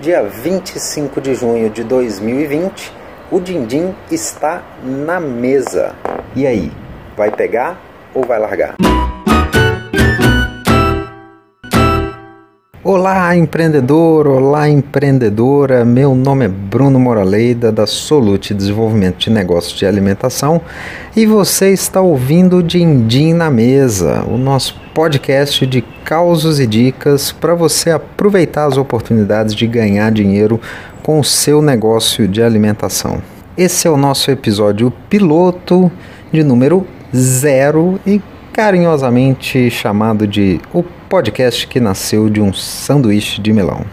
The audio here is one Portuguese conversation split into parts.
dia 25 de junho de 2020, o Dindim está na mesa. E aí, vai pegar ou vai largar? Olá, empreendedor, olá, empreendedora. Meu nome é Bruno Moraleida da Solute Desenvolvimento de Negócios de Alimentação e você está ouvindo Dindim na Mesa, o nosso podcast de causos e dicas para você aproveitar as oportunidades de ganhar dinheiro com o seu negócio de alimentação. Esse é o nosso episódio piloto de número zero e carinhosamente chamado de O Podcast que Nasceu de um Sanduíche de Melão.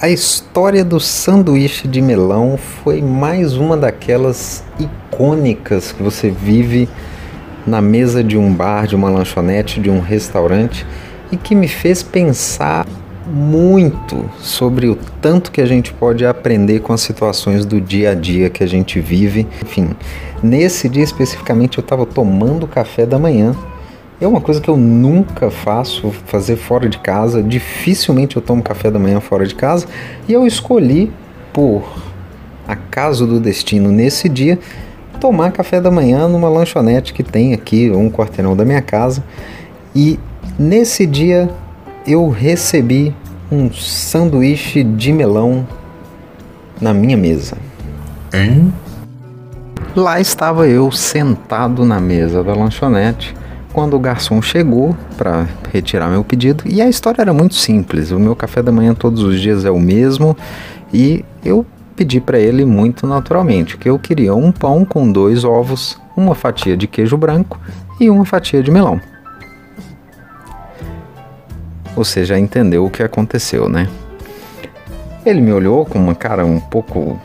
A história do sanduíche de melão foi mais uma daquelas icônicas que você vive na mesa de um bar, de uma lanchonete, de um restaurante e que me fez pensar muito sobre o tanto que a gente pode aprender com as situações do dia a dia que a gente vive. Enfim, nesse dia especificamente eu estava tomando café da manhã é uma coisa que eu nunca faço, fazer fora de casa. Dificilmente eu tomo café da manhã fora de casa. E eu escolhi, por acaso do destino, nesse dia, tomar café da manhã numa lanchonete que tem aqui, um quarteirão da minha casa. E nesse dia eu recebi um sanduíche de melão na minha mesa. Hein? Lá estava eu sentado na mesa da lanchonete quando o garçom chegou para retirar meu pedido. E a história era muito simples. O meu café da manhã todos os dias é o mesmo e eu pedi para ele muito naturalmente que eu queria um pão com dois ovos, uma fatia de queijo branco e uma fatia de melão. Você já entendeu o que aconteceu, né? Ele me olhou com uma cara um pouco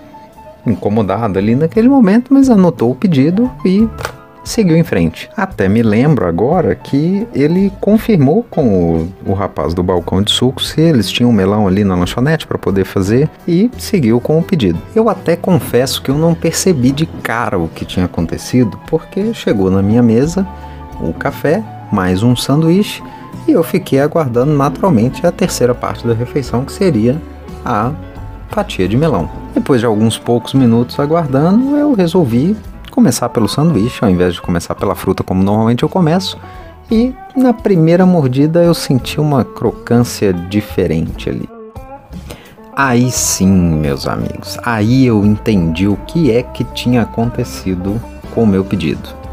incomodada ali naquele momento, mas anotou o pedido e seguiu em frente. Até me lembro agora que ele confirmou com o, o rapaz do balcão de suco se eles tinham melão ali na lanchonete para poder fazer e seguiu com o pedido. Eu até confesso que eu não percebi de cara o que tinha acontecido, porque chegou na minha mesa o café, mais um sanduíche e eu fiquei aguardando naturalmente a terceira parte da refeição, que seria a fatia de melão. Depois de alguns poucos minutos aguardando, eu resolvi começar pelo sanduíche ao invés de começar pela fruta como normalmente eu começo. E na primeira mordida eu senti uma crocância diferente ali. Aí sim, meus amigos, aí eu entendi o que é que tinha acontecido com o meu pedido.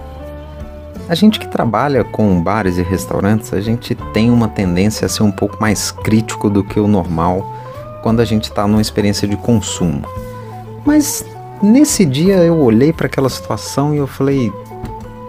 A gente que trabalha com bares e restaurantes, a gente tem uma tendência a ser um pouco mais crítico do que o normal quando a gente está numa experiência de consumo. Mas Nesse dia eu olhei para aquela situação e eu falei: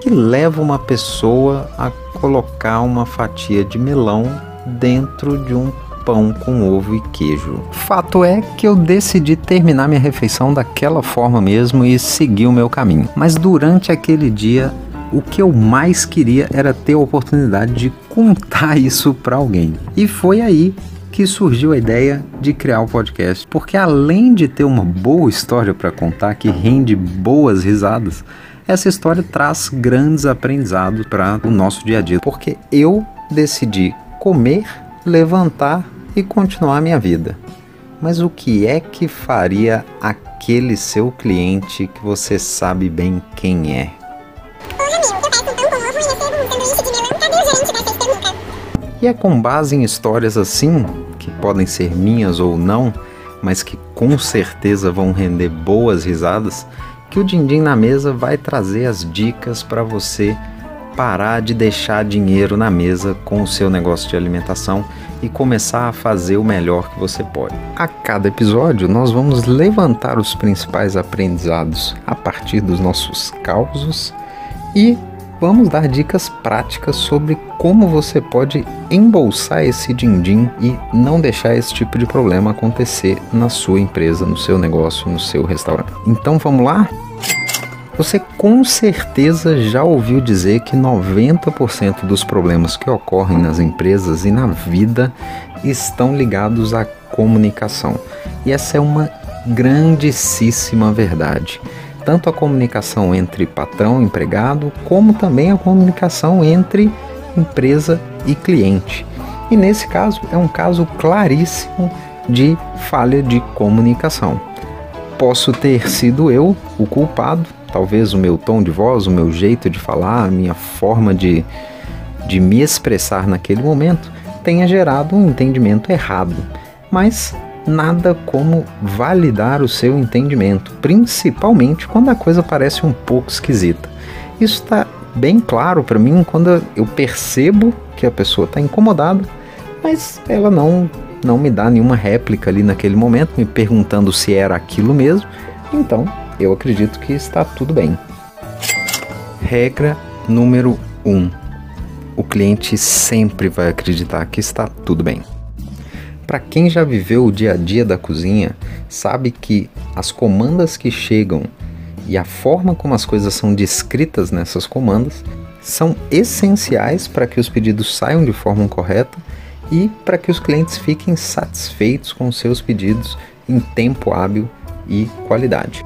que leva uma pessoa a colocar uma fatia de melão dentro de um pão com ovo e queijo. Fato é que eu decidi terminar minha refeição daquela forma mesmo e seguir o meu caminho. Mas durante aquele dia, o que eu mais queria era ter a oportunidade de contar isso para alguém. E foi aí que surgiu a ideia de criar o podcast, porque além de ter uma boa história para contar que rende boas risadas, essa história traz grandes aprendizados para o nosso dia a dia, porque eu decidi comer, levantar e continuar minha vida. Mas o que é que faria aquele seu cliente que você sabe bem quem é? E é com base em histórias assim que podem ser minhas ou não, mas que com certeza vão render boas risadas, que o Dindim na Mesa vai trazer as dicas para você parar de deixar dinheiro na mesa com o seu negócio de alimentação e começar a fazer o melhor que você pode. A cada episódio, nós vamos levantar os principais aprendizados a partir dos nossos causos e vamos dar dicas práticas sobre como você pode embolsar esse din-din e não deixar esse tipo de problema acontecer na sua empresa, no seu negócio, no seu restaurante. Então vamos lá? Você com certeza já ouviu dizer que 90% dos problemas que ocorrem nas empresas e na vida estão ligados à comunicação. E essa é uma grandíssima verdade. Tanto a comunicação entre patrão e empregado, como também a comunicação entre empresa e cliente. E nesse caso é um caso claríssimo de falha de comunicação. Posso ter sido eu o culpado, talvez o meu tom de voz, o meu jeito de falar, a minha forma de, de me expressar naquele momento tenha gerado um entendimento errado. Mas nada como validar o seu entendimento, principalmente quando a coisa parece um pouco esquisita. Isso está bem claro para mim quando eu percebo que a pessoa está incomodada, mas ela não não me dá nenhuma réplica ali naquele momento, me perguntando se era aquilo mesmo. Então, eu acredito que está tudo bem. Regra número 1. Um, o cliente sempre vai acreditar que está tudo bem. Para quem já viveu o dia a dia da cozinha, sabe que as comandas que chegam e a forma como as coisas são descritas nessas comandas são essenciais para que os pedidos saiam de forma correta e para que os clientes fiquem satisfeitos com seus pedidos em tempo hábil e qualidade.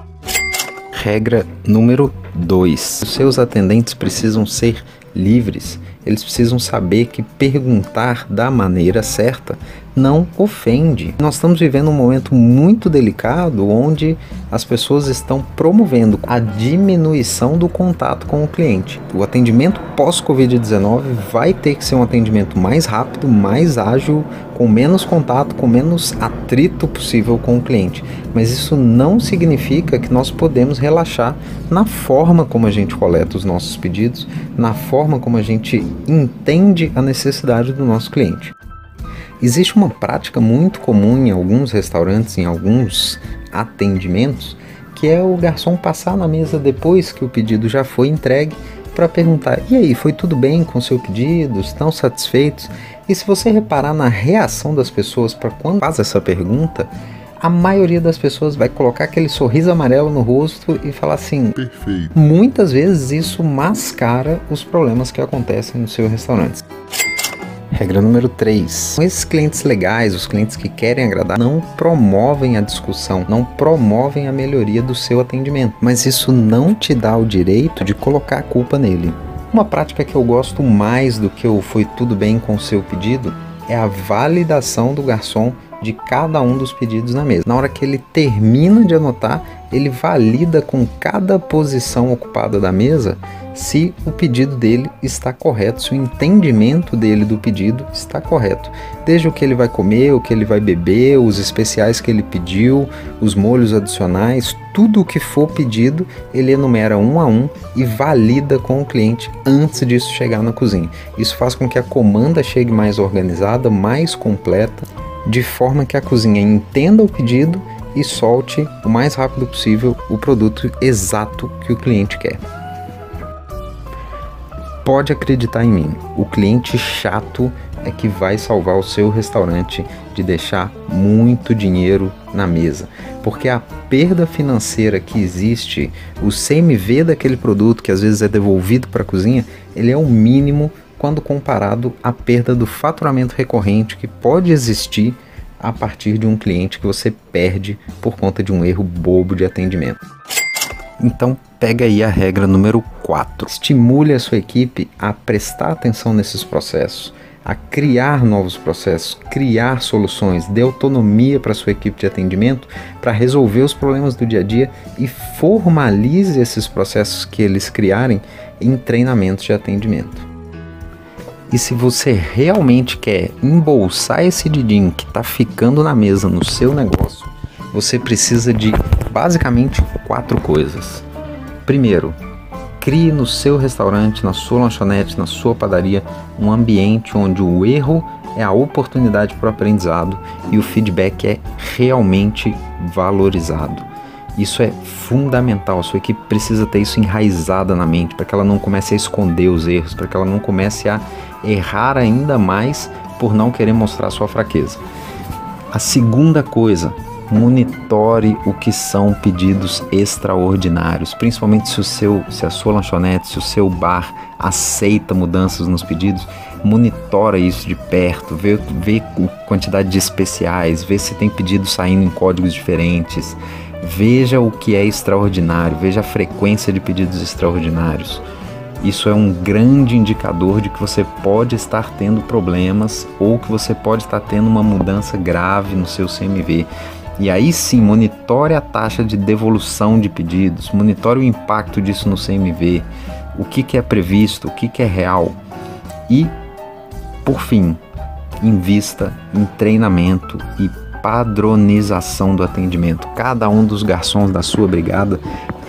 Regra número 2: os seus atendentes precisam ser livres. Eles precisam saber que perguntar da maneira certa não ofende. Nós estamos vivendo um momento muito delicado onde as pessoas estão promovendo a diminuição do contato com o cliente. O atendimento pós-Covid-19 vai ter que ser um atendimento mais rápido, mais ágil, com menos contato, com menos atrito possível com o cliente. Mas isso não significa que nós podemos relaxar na forma como a gente coleta os nossos pedidos, na forma como a gente entende a necessidade do nosso cliente. Existe uma prática muito comum em alguns restaurantes, em alguns atendimentos, que é o garçom passar na mesa depois que o pedido já foi entregue para perguntar: e aí, foi tudo bem com o seu pedido? Estão satisfeitos? E se você reparar na reação das pessoas para quando faz essa pergunta, a maioria das pessoas vai colocar aquele sorriso amarelo no rosto e falar assim: Perfeito. Muitas vezes isso mascara os problemas que acontecem no seu restaurante. Regra número 3. Esses clientes legais, os clientes que querem agradar, não promovem a discussão, não promovem a melhoria do seu atendimento, mas isso não te dá o direito de colocar a culpa nele. Uma prática que eu gosto mais do que o foi tudo bem com o seu pedido é a validação do garçom de cada um dos pedidos na mesa. Na hora que ele termina de anotar, ele valida com cada posição ocupada da mesa se o pedido dele está correto, se o entendimento dele do pedido está correto. Desde o que ele vai comer, o que ele vai beber, os especiais que ele pediu, os molhos adicionais, tudo o que for pedido, ele enumera um a um e valida com o cliente antes disso chegar na cozinha. Isso faz com que a comanda chegue mais organizada, mais completa, de forma que a cozinha entenda o pedido e solte o mais rápido possível o produto exato que o cliente quer pode acreditar em mim, o cliente chato é que vai salvar o seu restaurante de deixar muito dinheiro na mesa. Porque a perda financeira que existe, o CMV daquele produto que às vezes é devolvido para a cozinha, ele é o mínimo quando comparado à perda do faturamento recorrente que pode existir a partir de um cliente que você perde por conta de um erro bobo de atendimento. Então, pega aí a regra número 4. Estimule a sua equipe a prestar atenção nesses processos, a criar novos processos, criar soluções, dê autonomia para a sua equipe de atendimento para resolver os problemas do dia a dia e formalize esses processos que eles criarem em treinamentos de atendimento. E se você realmente quer embolsar esse didinho que está ficando na mesa no seu negócio, você precisa de basicamente quatro coisas. Primeiro, crie no seu restaurante, na sua lanchonete, na sua padaria, um ambiente onde o erro é a oportunidade para o aprendizado e o feedback é realmente valorizado. Isso é fundamental. A sua equipe precisa ter isso enraizada na mente para que ela não comece a esconder os erros, para que ela não comece a errar ainda mais por não querer mostrar sua fraqueza. A segunda coisa, monitore o que são pedidos extraordinários, principalmente se o seu, se a sua lanchonete, se o seu bar aceita mudanças nos pedidos, monitora isso de perto, vê, vê quantidade de especiais, vê se tem pedidos saindo em códigos diferentes, Veja o que é extraordinário, veja a frequência de pedidos extraordinários. Isso é um grande indicador de que você pode estar tendo problemas ou que você pode estar tendo uma mudança grave no seu CMV. E aí sim, monitore a taxa de devolução de pedidos, monitore o impacto disso no CMV, o que, que é previsto, o que, que é real. E, por fim, invista em treinamento e padronização do atendimento. Cada um dos garçons da sua brigada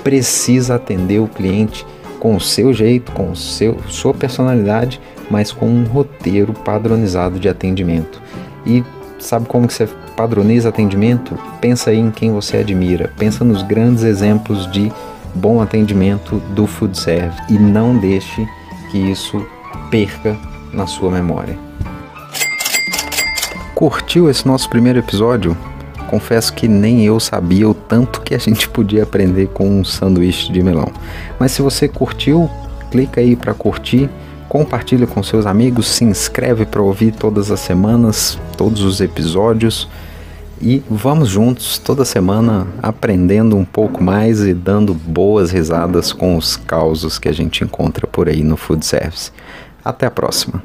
precisa atender o cliente com o seu jeito, com o seu, sua personalidade, mas com um roteiro padronizado de atendimento. E sabe como que você padroniza atendimento? Pensa aí em quem você admira, pensa nos grandes exemplos de bom atendimento do food service e não deixe que isso perca na sua memória. Curtiu esse nosso primeiro episódio? confesso que nem eu sabia o tanto que a gente podia aprender com um sanduíche de melão. Mas se você curtiu, clica aí para curtir, compartilha com seus amigos, se inscreve para ouvir todas as semanas, todos os episódios e vamos juntos toda semana aprendendo um pouco mais e dando boas risadas com os causos que a gente encontra por aí no food service. Até a próxima.